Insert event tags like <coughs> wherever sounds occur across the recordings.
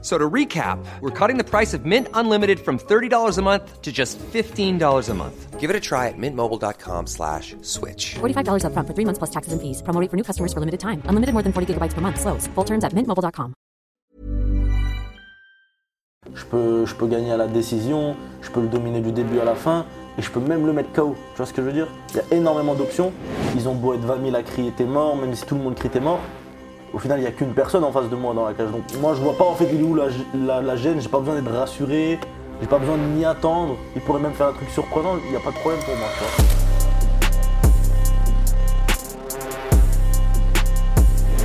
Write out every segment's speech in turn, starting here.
So to recap, we're cutting the price of Mint Unlimited from $30 a month to just $15 a month. Give it a try at mintmobile.com slash switch. $45 upfront for three months plus taxes and fees. Promo rate for new customers for limited time. Unlimited more than 40 gigabytes per month. Slows. Full terms at mintmobile.com. Je peux, je peux gagner à la décision, je peux le dominer du début à la fin et je peux même le mettre KO. Tu vois ce que je veux dire? Il y a énormément d'options. Ils ont beau être 20 000 à crier t'es mort, même si tout le monde crie t'es mort. Au final, il n'y a qu'une personne en face de moi dans la cage. Donc moi, je vois pas en fait il est où la, la, la gêne. J'ai pas besoin d'être rassuré, j'ai pas besoin de m'y attendre. Il pourrait même faire un truc surprenant, il n'y a pas de problème pour moi. tu vois.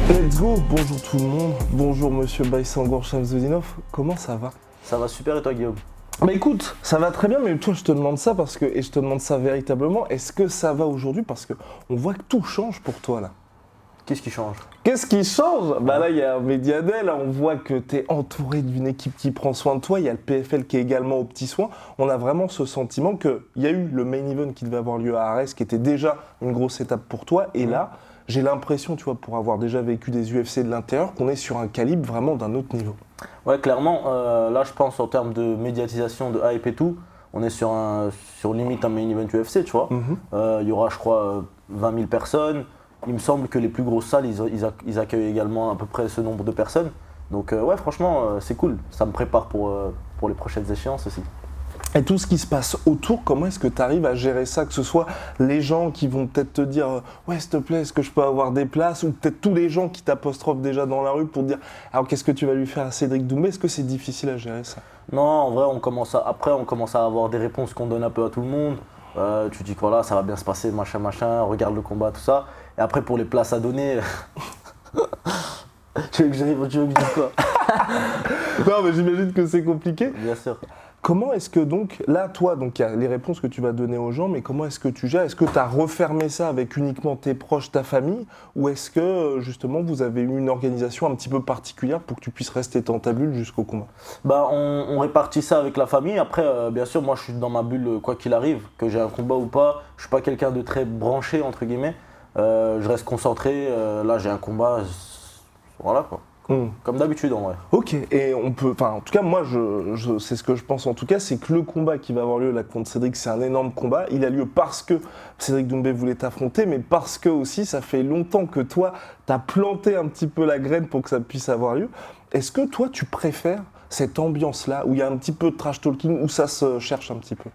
Let's go, bonjour tout le monde, bonjour monsieur Baïsangor Shamsudinov, comment ça va? Ça va super et toi, Guillaume? Bah écoute, ça va très bien, mais toi je te demande ça parce que, et je te demande ça véritablement, est-ce que ça va aujourd'hui? Parce que on voit que tout change pour toi là. Qu'est-ce qui change? Qu'est-ce qui change? Bah là il y a là on voit que tu es entouré d'une équipe qui prend soin de toi, il y a le PFL qui est également aux petits soins. On a vraiment ce sentiment qu'il y a eu le main event qui devait avoir lieu à Arès, qui était déjà une grosse étape pour toi, et là j'ai l'impression, tu vois, pour avoir déjà vécu des UFC de l'intérieur, qu'on est sur un calibre vraiment d'un autre niveau. Ouais, clairement, euh, là je pense en termes de médiatisation, de hype et tout, on est sur, un, sur limite un main event UFC, tu vois. Euh, Il y aura, je crois, euh, 20 000 personnes. Il me semble que les plus grosses salles, ils, ils ac- ils accueillent également à peu près ce nombre de personnes. Donc euh, ouais, franchement, euh, c'est cool. Ça me prépare pour, euh, pour les prochaines échéances aussi. Et tout ce qui se passe autour, comment est-ce que tu arrives à gérer ça Que ce soit les gens qui vont peut-être te dire Ouais, s'il te plaît, est-ce que je peux avoir des places Ou peut-être tous les gens qui t'apostrophent déjà dans la rue pour dire Alors qu'est-ce que tu vas lui faire à Cédric Doumbé? Est-ce que c'est difficile à gérer ça? Non, en vrai, on commence à, après, on commence à avoir des réponses qu'on donne un peu à tout le monde. Euh, tu dis que voilà, ça va bien se passer, machin, machin, regarde le combat, tout ça. Et après, pour les places à donner. <laughs> tu veux que je tu veux que je dise quoi? <laughs> Non, mais j'imagine que c'est compliqué. Bien sûr. Comment est-ce que donc, là, toi, donc il y a les réponses que tu vas donner aux gens, mais comment est-ce que tu gères? Est-ce que tu as refermé ça avec uniquement tes proches, ta famille? Ou est-ce que, justement, vous avez eu une organisation un petit peu particulière pour que tu puisses rester dans ta bulle jusqu'au combat? Bah, on, répartit ça avec la famille. Après, euh, bien sûr, moi, je suis dans ma bulle quoi qu'il arrive, que j'ai un combat ou pas. Je suis pas quelqu'un de très branché entre guillemets. Euh, je reste concentré. euh, là, j'ai un combat. Voilà quoi. Hmm. Comme d'habitude en vrai. Ok, et on peut, enfin en tout cas moi je, je- c'est ce que je pense en tout cas, c'est que le combat qui va avoir lieu là contre Cédric, c'est un énorme combat. Il a lieu parce que Cédric Doumbé voulait t'affronter, mais parce que aussi ça fait longtemps que toi t'as planté un petit peu la graine pour que ça puisse avoir lieu. Est-ce que toi tu préfères cette ambiance là où il y a un petit peu de trash talking, où ça se cherche un petit peu?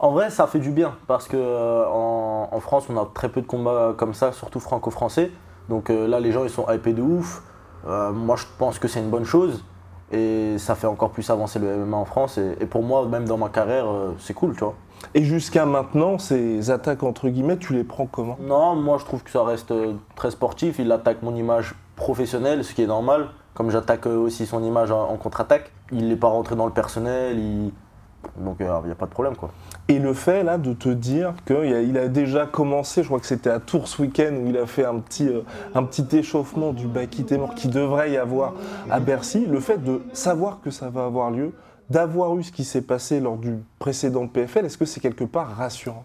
En vrai, ça fait du bien parce que euh, en, en France, on a très peu de combats comme ça, surtout franco-français. Donc euh, là, les gens ils sont hypés de ouf. Euh, moi, je pense que c'est une bonne chose et ça fait encore plus avancer le MMA en France. Et, et pour moi, même dans ma carrière, euh, c'est cool, tu vois. Et jusqu'à maintenant, ces attaques entre guillemets, tu les prends comment? Non, moi, je trouve que ça reste euh, très sportif. Il attaque mon image professionnelle, ce qui est normal. Comme j'attaque aussi son image en, en contre-attaque, il n'est pas rentré dans le personnel. il- Donc, il n'y a pas de problème, quoi. Et le fait là de te dire qu'il a, a déjà commencé, je crois que c'était à Tours ce week-end où il a fait un petit, euh, un petit échauffement du Baki qui devrait y avoir à Bercy, le fait de savoir que ça va avoir lieu, d'avoir eu ce qui s'est passé lors du précédent PFL, est-ce que c'est quelque part rassurant?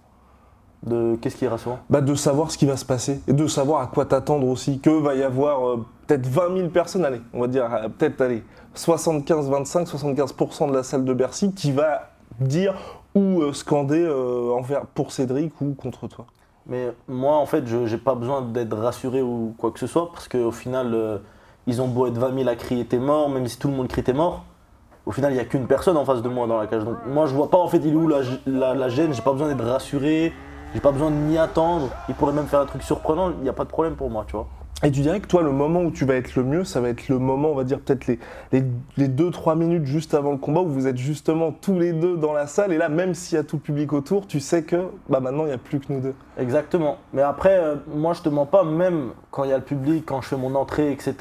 De... Qu'est-ce qui est rassurant bah, De savoir ce qui va se passer et de savoir à quoi t'attendre aussi, que va y avoir euh, peut-être 20 000 personnes, allez, on va dire euh, peut-être allez, 75-25, 75% de la salle de Bercy qui va dire ou euh, scander euh, envers, pour Cédric ou contre toi. Mais moi, en fait, je n'ai pas besoin d'être rassuré ou quoi que ce soit, parce qu'au final, ils ont beau être 20 000 à crier t'es mort, même si tout le monde crie t'es mort, au final, il n'y a qu'une personne en face de moi dans la cage. Donc moi, je vois pas en fait, il est où la, la, la gêne, j'ai pas besoin d'être rassuré, j'ai pas besoin de m'y attendre, il pourrait même faire un truc surprenant, il n'y a pas de problème pour moi, tu vois. Et tu dirais que toi, le moment où tu vas être le mieux, ça va être le moment, on va dire peut-être les, les, les 2-3 minutes juste avant le combat où vous êtes justement tous les deux dans la salle. Et là, même s'il y a tout le public autour, tu sais que bah, maintenant, il n'y a plus que nous deux. Exactement. Mais après, euh, moi, je te mens pas, même quand il y a le public, quand je fais mon entrée, etc.,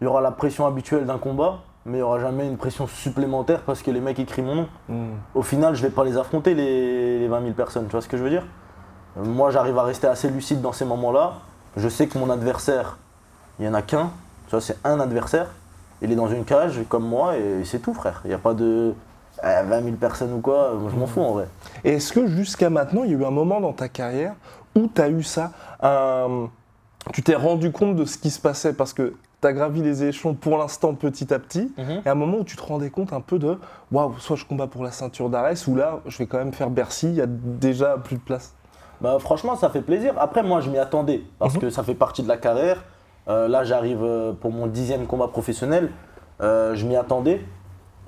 il y aura la pression habituelle d'un combat, mais il n'y aura jamais une pression supplémentaire parce que les mecs écrivent mon nom. Au final, je vais pas les affronter, les, les 20 000 personnes. Tu vois ce que je veux dire? Moi, j'arrive à rester assez lucide dans ces moments-là. Je sais que mon adversaire, il n'y en a qu'un. Tu vois, c'est un adversaire. il est dans une cage comme moi et c'est tout, frère. Il n'y a pas de eh, 20 000 personnes ou quoi, je m'en fous en vrai. Et est-ce que jusqu'à maintenant, il y a eu un moment dans ta carrière où tu as eu ça un- Tu t'es rendu compte de ce qui se passait? Parce que tu as gravi les échelons pour l'instant petit à petit, Mhm. et à un moment où tu te rendais compte un peu de waouh, soit je combats pour la ceinture d'Arès, ou là, je vais quand même faire Bercy, il y a déjà plus de place. Bah, franchement, ça fait plaisir. Après, moi, je m'y attendais parce Mhm. que ça fait partie de la carrière. Euh, là, j'arrive euh, pour mon dixième combat professionnel. Euh, je m'y attendais.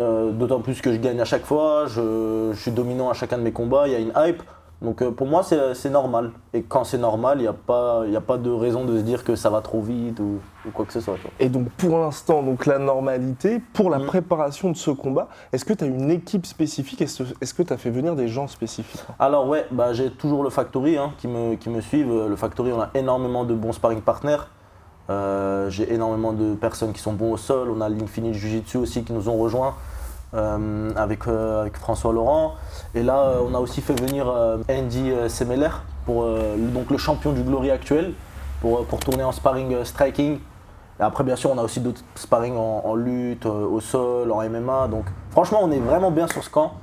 Euh, D'autant plus que je gagne à chaque fois. Je, je suis dominant à chacun de mes combats. Il y a une hype. Donc, euh, pour moi, c'est normal. Et quand c'est normal, il n'y a, pas- y a pas de raison de se dire que ça va trop vite ou, ou quoi que ce soit. Et donc pour l'instant, donc la normalité, pour la Mhm. préparation de ce combat, est-ce que tu as une équipe spécifique? Est-ce que tu as fait venir des gens spécifiques? Alors ouais, bah, j'ai toujours le Factory hein, qui, me, qui me suivent. Le Factory, on a énormément de bons sparring partners. Euh, j'ai énormément de personnes qui sont bons au sol. On a l'Infinite Jiu-Jitsu aussi qui nous ont rejoints euh, avec, euh, avec François Laurent. Et là, euh, on a aussi fait venir euh, Andy euh, Semeler, pour, euh, donc le champion du Glory actuel, pour, euh, tourner en sparring euh, striking. Et après, bien sûr, on a aussi d'autres sparring en, lutte, euh, au sol, en MMA. Donc, franchement, on est vraiment bien sur ce camp.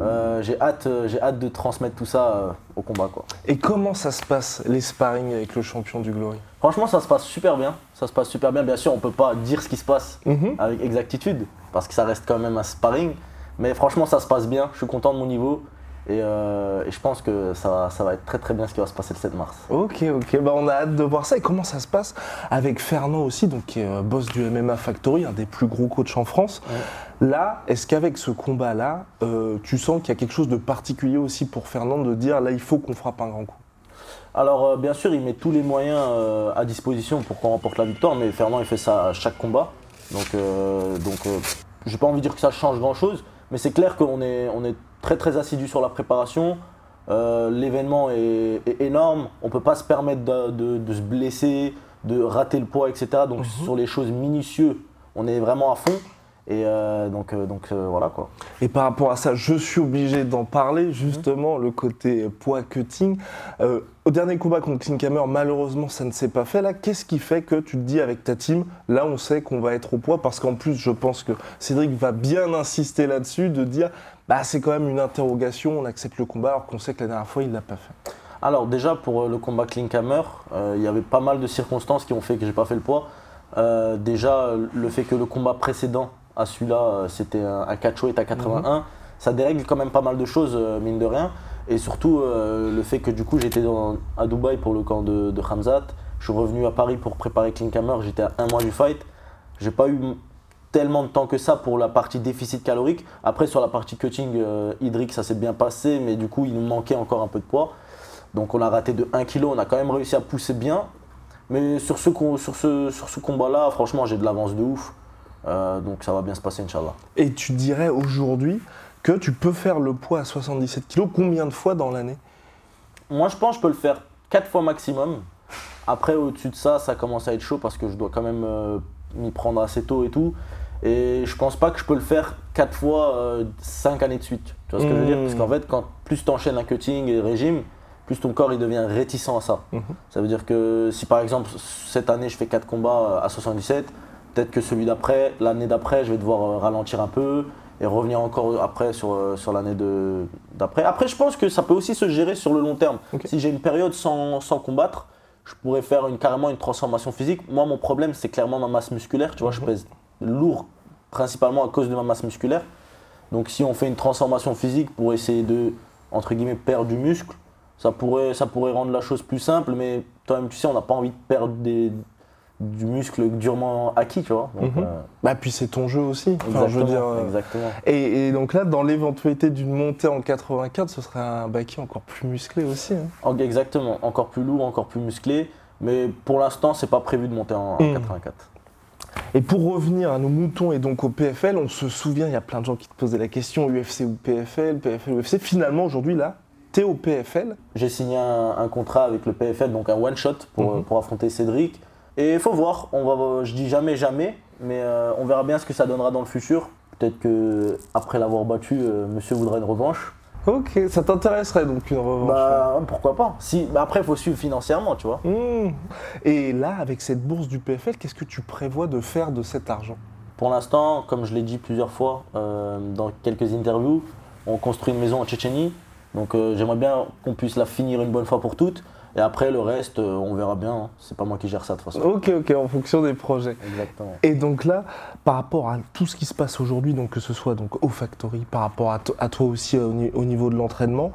Euh, j'ai hâte, euh, j'ai hâte de transmettre tout ça euh, au combat. Quoi. Et comment ça se passe, les sparring avec le champion du Glory? Franchement, ça se passe super bien. Ça se passe super bien. Bien sûr, on peut pas dire ce qui se passe Mhm. avec exactitude parce que ça reste quand même un sparring. Mais franchement, ça se passe bien. Je suis content de mon niveau et, euh, et je pense que ça, va- ça va être très très bien ce qui va se passer le 7 mars. Ok, ok, bah on a hâte de voir ça. Et comment ça se passe avec Fernand aussi, donc, qui est euh, boss du MMA Factory, un des plus gros coachs en France. Là, est-ce qu'avec ce combat-là, euh, tu sens qu'il y a quelque chose de particulier aussi pour Fernand de dire là, il faut qu'on frappe un grand coup? Alors euh, bien sûr, il met tous les moyens à disposition pour qu'on remporte la victoire, mais Fernand il fait ça à chaque combat. Donc, donc j'ai pas envie de dire que ça change grand chose, mais c'est clair qu'on est, on est très très assidu sur la préparation. Euh, L'événement est, est énorme, on peut pas se permettre de, de- de se blesser, de rater le poids, etc. Donc sur les choses minutieuses, on est vraiment à fond. Et euh, donc, euh, donc euh, voilà quoi. Et par rapport à ça, je suis obligé d'en parler, justement, le côté poids cutting. Au dernier combat contre Klinkhammer, malheureusement, ça ne s'est pas fait. Là, qu'est-ce qui fait que tu te dis avec ta team, là, on sait qu'on va être au poids? Parce qu'en plus, je pense que Cédric va bien insister là-dessus, de dire, bah, c'est quand même une interrogation, on accepte le combat, alors qu'on sait que la dernière fois, il ne l'a pas fait. Alors déjà pour le combat Klinkhammer, il y avait pas mal de circonstances qui ont fait que j'ai pas fait le poids. Déjà le fait que le combat précédent à celui-là euh, c'était un, un catchweight à 81, ça dérègle quand même pas mal de choses euh, mine de rien. Et surtout euh, le fait que du coup j'étais dans- à Dubaï pour le camp de, de Hamzat, je suis revenu à Paris pour préparer Klinkhammer, j'étais à un mois du fight. J'ai pas eu tellement de temps que ça pour la partie déficit calorique. Après sur la partie cutting euh, hydrique ça s'est bien passé mais du coup il nous manquait encore un peu de poids. Donc on a raté de 1 kg, on a quand même réussi à pousser bien. Mais sur ce, con- sur ce, sur ce combat-là, franchement, j'ai de l'avance de ouf. Euh, donc ça va bien se passer, Inch'Allah. Et tu dirais aujourd'hui que tu peux faire le poids à 77 kg combien de fois dans l'année? Moi, je pense que je peux le faire 4 fois maximum. Après, au-dessus de ça, ça commence à être chaud parce que je dois quand même euh, m'y prendre assez tôt et tout. Et je pense pas que je peux le faire 4 fois 5 années de suite. Tu vois ce que je veux dire? Parce qu'en fait, quand plus tu enchaînes un cutting et régime, plus ton corps il devient réticent à ça. Ça veut dire que si par exemple cette année je fais 4 combats à 77, peut-être que celui d'après, l'année d'après, je vais devoir euh, ralentir un peu et revenir encore après sur, euh, sur l'année d'après. Après, je pense que ça peut aussi se gérer sur le long terme. Si j'ai une période sans, sans combattre, je pourrais faire une, carrément une transformation physique. Moi, mon problème, c'est clairement ma masse musculaire. Tu vois, je pèse lourd principalement à cause de ma masse musculaire. Donc, si on fait une transformation physique pour essayer de, entre guillemets, perdre du muscle, ça pourrait, ça pourrait rendre la chose plus simple, mais toi-même, tu sais, on n'a pas envie de perdre des- du muscle durement acquis, tu vois. Donc, Mhm. euh, Bah puis c'est ton jeu aussi. Enfin, exactement, je veux dire, euh, exactement. Et, et donc là, dans l'éventualité d'une montée en 84, ce serait un Baki encore plus musclé aussi. hein. En- Exactement, encore plus lourd, encore plus musclé. Mais pour l'instant, c'est pas prévu de monter en, en Mhm. 84. Et pour revenir à nos moutons et donc au PFL, on se souvient, il y a plein de gens qui te posaient la question UFC ou PFL, PFL ou UFC. Finalement, aujourd'hui, là, t'es au PFL. J'ai signé un, un contrat avec le PFL, donc un one shot pour, Mhm. pour affronter Cédric. Et il faut voir, on va, je dis jamais jamais, mais euh, on verra bien ce que ça donnera dans le futur. Peut-être que après l'avoir battu, euh, monsieur voudra une revanche. Ok, ça t'intéresserait donc une revanche. Bah pourquoi pas si, bah, Après, il faut suivre financièrement, tu vois. Mmh. Et là, avec cette bourse du PFL, qu'est-ce que tu prévois de faire de cet argent? Pour l'instant, comme je l'ai dit plusieurs fois euh, dans quelques interviews, on construit une maison en Tchétchénie. Donc j'aimerais bien qu'on puisse la finir une bonne fois pour toutes. Et après, le reste, euh, on verra bien. hein. C'est pas moi qui gère ça de toute façon. Ok, ok, en fonction des projets. Exactement. Et donc là, par rapport à tout ce qui se passe aujourd'hui, donc que ce soit donc au Factory, par rapport à, to- à toi aussi au, ni- au niveau de l'entraînement,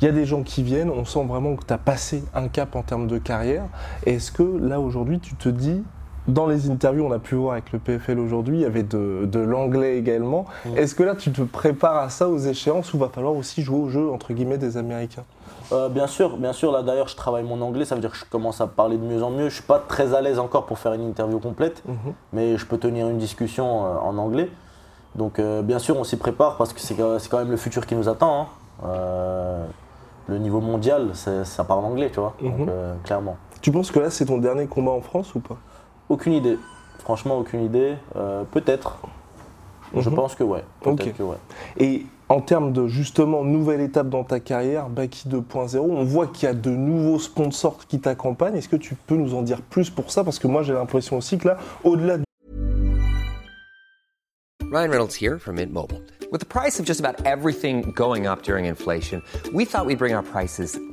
il y a des gens qui viennent, on sent vraiment que tu as passé un cap en termes de carrière. Est-ce que là aujourd'hui, tu te dis, dans les interviews, on a pu voir avec le PFL aujourd'hui, il y avait de, de l'anglais également. Est-ce que là, tu te prépares à ça aux échéances ou va falloir aussi jouer au jeu entre guillemets des Américains? Euh, bien sûr, bien sûr. Là d'ailleurs, je travaille mon anglais. Ça veut dire que je commence à parler de mieux en mieux. Je suis pas très à l'aise encore pour faire une interview complète, mais je peux tenir une discussion euh, en anglais. Donc euh, bien sûr, on s'y prépare parce que c'est quand même le futur qui nous attend. hein. Le niveau mondial, ça parle anglais, tu vois. Donc Mhm. euh, clairement. Tu penses que là, c'est ton dernier combat en France ou pas? Aucune idée. Franchement, aucune idée. Euh, Peut-être. Je Mhm. pense que ouais. Peut-être Ok. que ouais. Et en termes de justement nouvelle étape dans ta carrière, Baki 2.0, on voit qu'il y a de nouveaux sponsors qui t'accompagnent. Est-ce que tu peux nous en dire plus pour ça? Parce que moi j'ai l'impression aussi que là, au-delà du Ryan Reynolds here from Mint Mobile. With the price of just about everything going up during inflation, we thought we'd bring our prices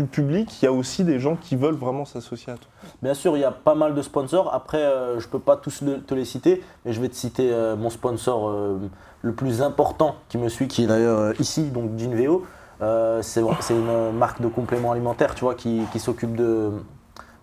du public, il y a aussi des gens qui veulent vraiment s'associer à toi. Bien sûr, il y a pas mal de sponsors. Après, euh, je peux pas tous le- te les citer, mais je vais te citer euh, mon sponsor euh, le plus important qui me suit, qui est d'ailleurs ici, donc Ginveo. C'est une marque de compléments alimentaires, tu vois, qui, qui s'occupe de,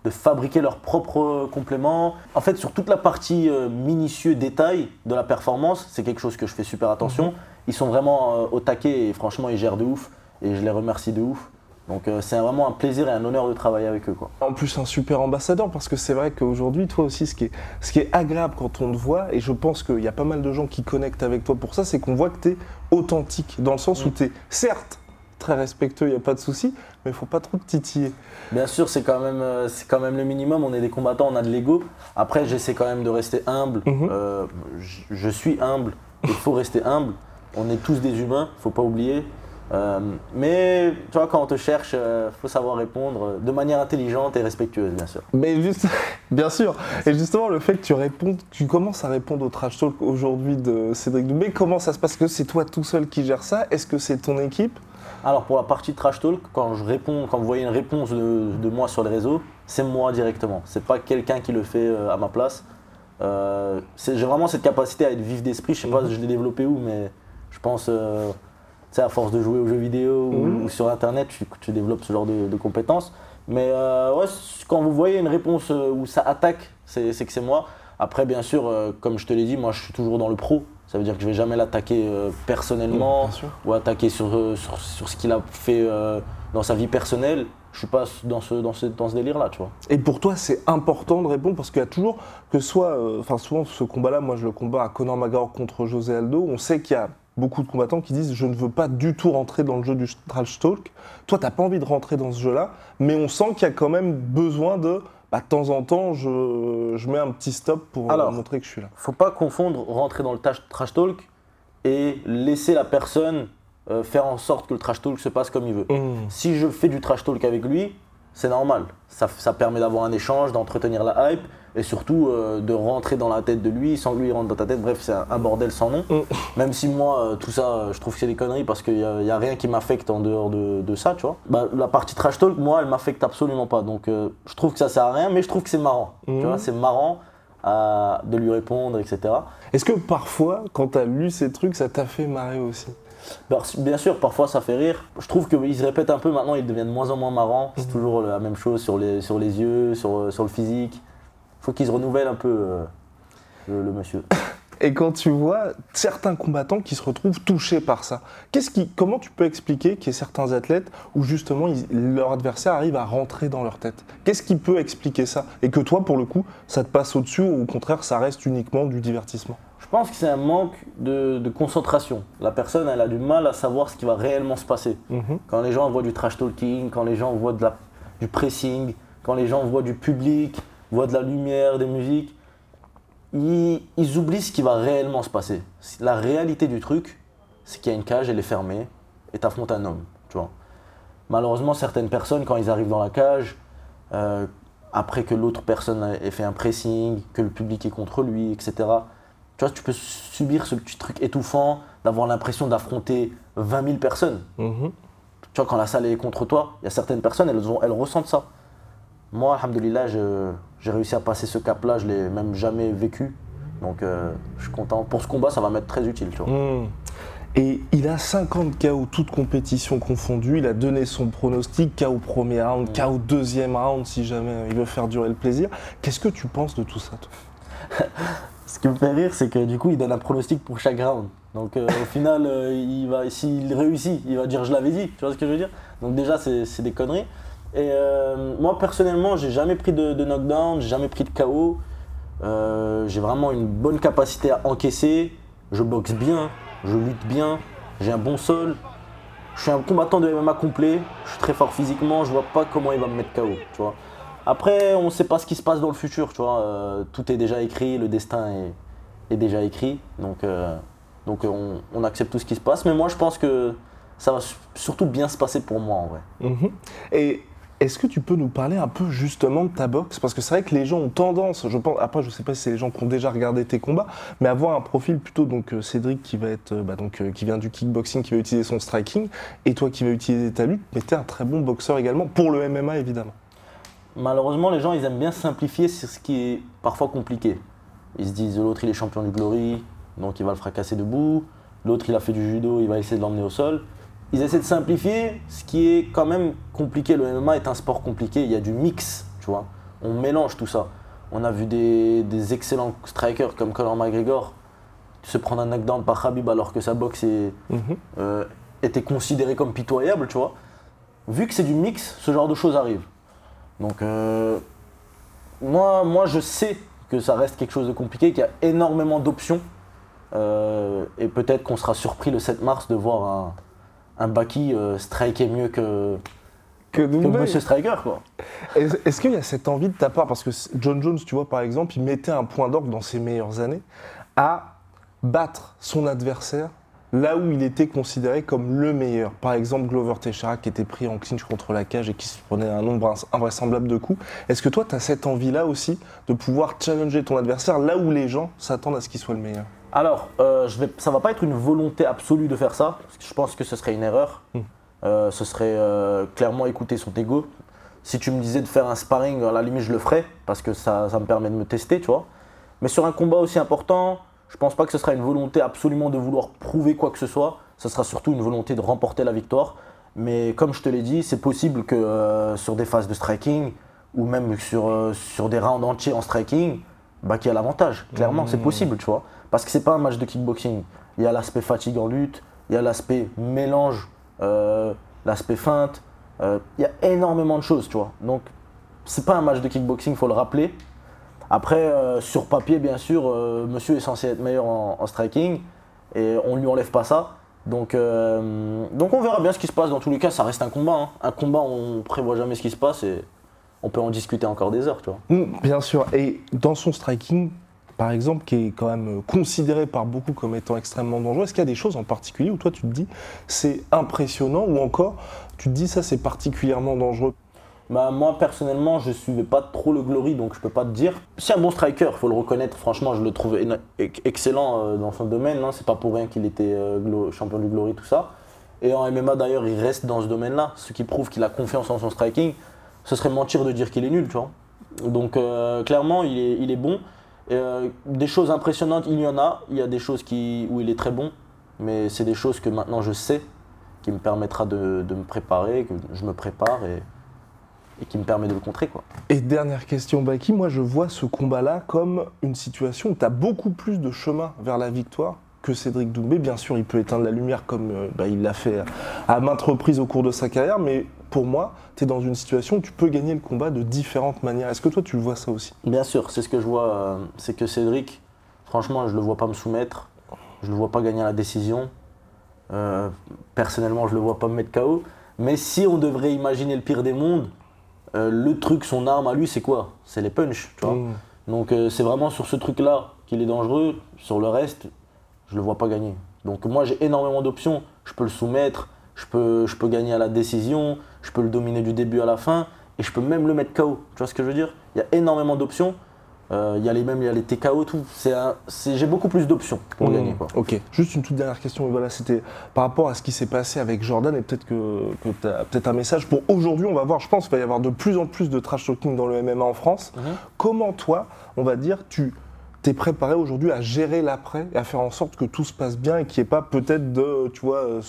de fabriquer leurs propres compléments. En fait, sur toute la partie minutieux détail de la performance, c'est quelque chose que je fais super attention. Ils sont vraiment au taquet et franchement, ils gèrent de ouf. Et je les remercie de ouf. Donc euh, c'est vraiment un plaisir et un honneur de travailler avec eux. Quoi. En plus, un super ambassadeur, parce que c'est vrai qu'aujourd'hui, toi aussi, ce qui, est, ce qui est agréable quand on te voit, et je pense qu'il y a pas mal de gens qui connectent avec toi pour ça, c'est qu'on voit que tu es authentique, dans le sens où tu es, certes, très respectueux, il n'y a pas de souci, mais il faut pas trop te titiller. Bien sûr, c'est quand, même, euh, quand même le minimum. On est des combattants, on a de l'ego. Après, j'essaie quand même de rester humble. Mhm. Euh, je, je suis humble. Il faut rester humble. On est tous des humains, faut pas oublier. Euh, mais tu vois, quand on te cherche, il faut savoir répondre euh, de manière intelligente et respectueuse, bien sûr. Mais juste, <laughs> bien sûr. Et justement, le fait que tu répondes, tu commences à répondre au trash talk aujourd'hui de Cédric Doumbé, comment ça se passe? Est-ce que c'est toi tout seul qui gère ça? Est-ce que c'est ton équipe? Alors pour la partie trash talk, quand je réponds, quand vous voyez une réponse de, de moi sur les réseaux, c'est moi directement. C'est pas quelqu'un qui le fait euh, à ma place. Euh, J'ai vraiment cette capacité à être vif d'esprit. Je sais pas si je l'ai développé où, mais je pense, euh, sais, à force de jouer aux jeux vidéo ou, Mhm. ou sur internet, tu, tu développes ce genre de, de compétences. Mais euh, ouais, quand vous voyez une réponse euh, où ça attaque, c'est que c'est moi. Après, bien sûr, euh, comme je te l'ai dit, moi je suis toujours dans le pro. Ça veut dire que je vais jamais l'attaquer euh, personnellement ou attaquer sur, sur, sur ce qu'il a fait dans sa vie personnelle. Je suis pas dans ce, dans ce, dans ce délire-là, tu vois. Et pour toi, c'est important de répondre parce qu'il y a toujours, que soit, enfin souvent ce combat-là, moi je le combats à Conor McGregor contre José Aldo, on sait qu'il y a beaucoup de combattants qui disent je ne veux pas du tout rentrer dans le jeu du trash talk. Toi, t'as pas envie de rentrer dans ce jeu-là, mais on sent qu'il y a quand même besoin de, bah, de temps en temps, je, je mets un petit stop pour euh, Alors. montrer que je suis là. Faut pas confondre rentrer dans le trash, trash talk et laisser la personne euh, faire en sorte que le trash talk se passe comme il veut. Mmh. Si je fais du trash talk avec lui, c'est normal. Ça, ça permet d'avoir un échange, d'entretenir la hype et surtout euh, de rentrer dans la tête de lui sans que lui rentre dans ta tête. Bref, c'est un, un bordel sans nom. Mm. Même si moi, euh, tout ça, euh, je trouve que c'est des conneries parce qu'il n'y a, a rien qui m'affecte en dehors de, de ça, tu vois. Bah, la partie trash talk, moi, elle m'affecte absolument pas. Donc je trouve que ça sert à rien, mais je trouve que c'est marrant. Mm. Tu vois, c'est marrant de lui répondre, etc. Est-ce que parfois, quand t'as lu ces trucs, ça t'a fait marrer aussi? Bah, bien sûr, parfois ça fait rire. Je trouve qu'ils se répètent un peu maintenant, ils deviennent de moins en moins marrants. C'est toujours la même chose sur les, sur les yeux, sur, sur le physique. Faut qu'ils se renouvellent un peu, euh, le, le monsieur. <coughs> Et quand tu vois certains combattants qui se retrouvent touchés par ça, qu'est-ce qui, comment tu peux expliquer qu'il y ait certains athlètes où justement ils- leur adversaire arrive à rentrer dans leur tête? Qu'est-ce qui peut expliquer ça? Et que toi, pour le coup, ça te passe au-dessus ou au contraire, ça reste uniquement du divertissement? Je pense que c'est un manque de, de concentration. La personne, elle a du mal à savoir ce qui va réellement se passer. Mhm. Quand les gens voient du trash talking, quand les gens voient de la- du pressing, quand les gens voient du public, voient de la lumière, des musiques, ils, ils oublient ce qui va réellement se passer. La réalité du truc, c'est qu'il y a une cage, elle est fermée, et t'affrontes un homme, tu vois. Malheureusement, certaines personnes, quand ils arrivent dans la cage, euh, après que l'autre personne ait fait un pressing, que le public est contre lui, etc., tu vois, tu peux subir ce petit truc étouffant, d'avoir l'impression d'affronter 20 000 personnes. Mhm. Tu vois, quand la salle est contre toi, il y a certaines personnes, elles, ont- elles ressentent ça. Moi, alhamdoulilah, j'ai réussi à passer ce cap-là, je l'ai même jamais vécu. Donc, euh, je suis content. Pour ce combat, ça va m'être très utile, tu vois. Mhm. Et il a 50 KO, toutes compétitions confondues. Il a donné son pronostic, KO premier round, KO deuxième round, si jamais il veut faire durer le plaisir. Qu'est-ce que tu penses de tout ça, toi? <laughs> Ce qui me fait rire, c'est que du coup, il donne un pronostic pour chaque round. Donc, euh, au final, euh, il va, s'il réussit, il va dire je l'avais dit. Tu vois ce que je veux dire? Donc, déjà, c'est des conneries. Et euh, moi, personnellement, j'ai jamais pris de, de knockdown, j'ai jamais pris de KO. Euh, j'ai vraiment une bonne capacité à encaisser. Je boxe bien, je lutte bien, j'ai un bon sol. Je suis un combattant de MMA complet, je suis très fort physiquement, je vois pas comment il va me mettre KO, tu vois. Après, on sait pas ce qui se passe dans le futur, tu vois. euh, tout est déjà écrit, le destin est, déjà écrit. Donc, donc on, accepte tout ce qui se passe. Mais moi, je pense que ça va su- surtout bien se passer pour moi, en vrai. Mhm. Et est-ce que tu peux nous parler un peu justement de ta boxe? Parce que c'est vrai que les gens ont tendance, je pense, après je sais pas si c'est les gens qui ont déjà regardé tes combats, mais avoir un profil plutôt donc euh, Cédric qui va être, euh, bah, euh, qui vient du kickboxing, qui va utiliser son striking, et toi qui vas utiliser ta lutte, mais tu es un très bon boxeur également pour le MMA évidemment. Malheureusement, les gens, ils aiment bien simplifier sur ce qui est parfois compliqué. Ils se disent l'autre, il est champion du glory, donc il va le fracasser debout. L'autre, il a fait du judo, il va essayer de l'emmener au sol. Ils essaient de simplifier ce qui est quand même compliqué. Le MMA est un sport compliqué, il y a du mix, tu vois. On mélange tout ça. On a vu des, des excellents strikers comme Conor McGregor se prendre un knockdown par Khabib alors que sa boxe est, Mhm. euh, était considérée comme pitoyable, tu vois. Vu que c'est du mix, ce genre de choses arrive. Donc, euh, moi, moi, je sais que ça reste quelque chose de compliqué, qu'il y a énormément d'options. Euh, et peut-être qu'on sera surpris le 7 mars de voir un, un Baki euh, striker mieux que, Que que Monsieur Striker, quoi. Est-ce qu'il y a cette envie de ta part Parce que John Jones, tu vois, par exemple, il mettait un point d'orgue dans ses meilleures années à battre son adversaire là où il était considéré comme le meilleur. Par exemple, Glover Teixeira qui était pris en clinch contre la cage et qui se prenait un nombre invraisemblable de coups. Est-ce que toi, tu as cette envie-là aussi de pouvoir challenger ton adversaire là où les gens s'attendent à ce qu'il soit le meilleur? Alors, euh, je vais, ça va pas être une volonté absolue de faire ça, parce que je pense que ce serait une erreur. Euh, ce serait euh, clairement écouter son ego. Si tu me disais de faire un sparring, à la limite, je le ferais, parce que ça, ça me permet de me tester, tu vois. Mais sur un combat aussi important, je pense pas que ce sera une volonté absolument de vouloir prouver quoi que ce soit. Ce sera surtout une volonté de remporter la victoire. Mais comme je te l'ai dit, c'est possible que euh, sur des phases de striking, ou même sur, sur des rounds entiers en striking, bah, qu'il y a l'avantage. Clairement, c'est possible, tu vois. Parce que c'est pas un match de kickboxing. Il y a l'aspect fatigue en lutte, il y a l'aspect mélange, euh, l'aspect feinte. euh, il y a énormément de choses, tu vois. Donc, c'est pas un match de kickboxing, faut le rappeler. Après, euh, sur papier, bien sûr, monsieur est censé être meilleur en, striking et on lui enlève pas ça. Donc, donc on verra bien ce qui se passe. Dans tous les cas, ça reste un combat. hein. Un combat, on prévoit jamais ce qui se passe et on peut en discuter encore des heures, tu vois. Bien sûr. Et dans son striking, par exemple, qui est quand même considéré par beaucoup comme étant extrêmement dangereux, est-ce qu'il y a des choses en particulier où toi tu te dis c'est impressionnant ou encore tu te dis ça c'est particulièrement dangereux? Bah, moi personnellement, je suivais pas trop le Glory, donc je peux pas te dire. C'est un bon striker, faut le reconnaître. Franchement, je le trouve excellent euh, dans son domaine. hein. C'est pas pour rien qu'il était euh, champion du Glory, tout ça. Et en MMA d'ailleurs, il reste dans ce domaine-là, ce qui prouve qu'il a confiance en son striking. Ce serait mentir de dire qu'il est nul, tu vois. Donc euh, clairement, il est bon. Euh, des choses impressionnantes, il y en a. Il y a des choses qui, où il est très bon, mais c'est des choses que maintenant je sais, qui me permettra de, me préparer, que je me prépare et, et qui me permet de le contrer, quoi. Et dernière question, Baki, moi je vois ce combat-là comme une situation où tu as beaucoup plus de chemin vers la victoire que Cédric Doumbé. Bien sûr, il peut éteindre la lumière comme euh, bah, il l'a fait à maintes reprises au cours de sa carrière, mais pour moi, tu es dans une situation où tu peux gagner le combat de différentes manières. Est-ce que toi tu le vois ça aussi? Bien sûr, c'est ce que je vois, euh, c'est que Cédric, Franchement, je le vois pas me soumettre. Je le vois pas gagner à la décision. Euh, personnellement, je le vois pas me mettre KO. Mais si on devrait imaginer le pire des mondes, euh, le truc, son arme à lui, c'est quoi? C'est les tu vois. Mm. Donc c'est vraiment sur ce truc-là qu'il est dangereux. Sur le reste, je le vois pas gagner. Donc moi, j'ai énormément d'options. Je peux le soumettre, je peux, je peux gagner à la décision, je peux le dominer du début à la fin, et je peux même le mettre KO. Tu vois ce que je veux dire? Il y a énormément d'options. Euh, Il y a les mêmes, il y a les TKO, tout. C'est un- c'est- j'ai beaucoup plus d'options pour Mmh, gagner. Quoi. Ok. Juste une toute dernière question. Voilà, c'était par rapport à ce qui s'est passé avec Jordan et peut-être que, tu as peut-être un message pour aujourd'hui. On va voir. Je pense qu'il va y avoir de plus en plus de trash talking dans le MMA en France. Mhm. Comment toi, on va dire, tu t'es préparé aujourd'hui à gérer l'après et à faire en sorte que tout se passe bien et qu'il n'y ait pas peut-être de, tu vois, euh,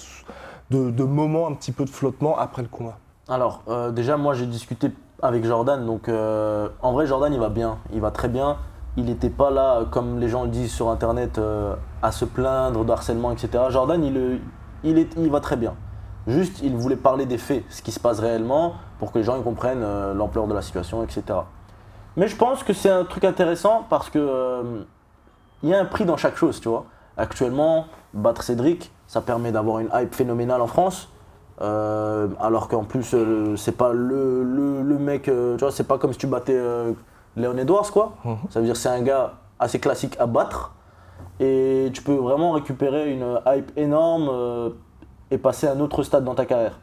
de, moments un petit peu de flottement après le combat. Alors, euh, déjà, moi, j'ai discuté avec Jordan. Donc, euh, en vrai, Jordan, il va bien. Il va très bien. Il n'était pas là, comme les gens le disent sur Internet, euh, à se plaindre de harcèlement, etc. Jordan, il, euh, il, va très bien. Juste, il voulait parler des faits, ce qui se passe réellement, pour que les gens comprennent euh, l'ampleur de la situation, etc. Mais je pense que c'est un truc intéressant parce que euh, il y a un prix dans chaque chose, tu vois. Actuellement, battre Cédric, ça permet d'avoir une hype phénoménale en France. Euh, alors qu'en plus, euh, c'est pas le, le, le mec, euh, tu vois, c'est pas comme si tu battais Léon Edwards, quoi. Ça veut dire que c'est un gars assez classique à battre. Et tu peux vraiment récupérer une hype énorme et passer à un autre stade dans ta carrière.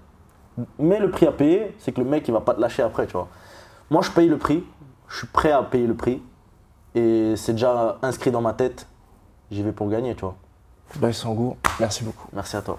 Mais le prix à payer, c'est que le mec, il va pas te lâcher après, tu vois. Moi, je paye le prix. Je suis prêt à payer le prix. Et c'est déjà inscrit dans ma tête. J'y vais pour gagner, tu vois. Bye Sangour, merci beaucoup. Merci à toi.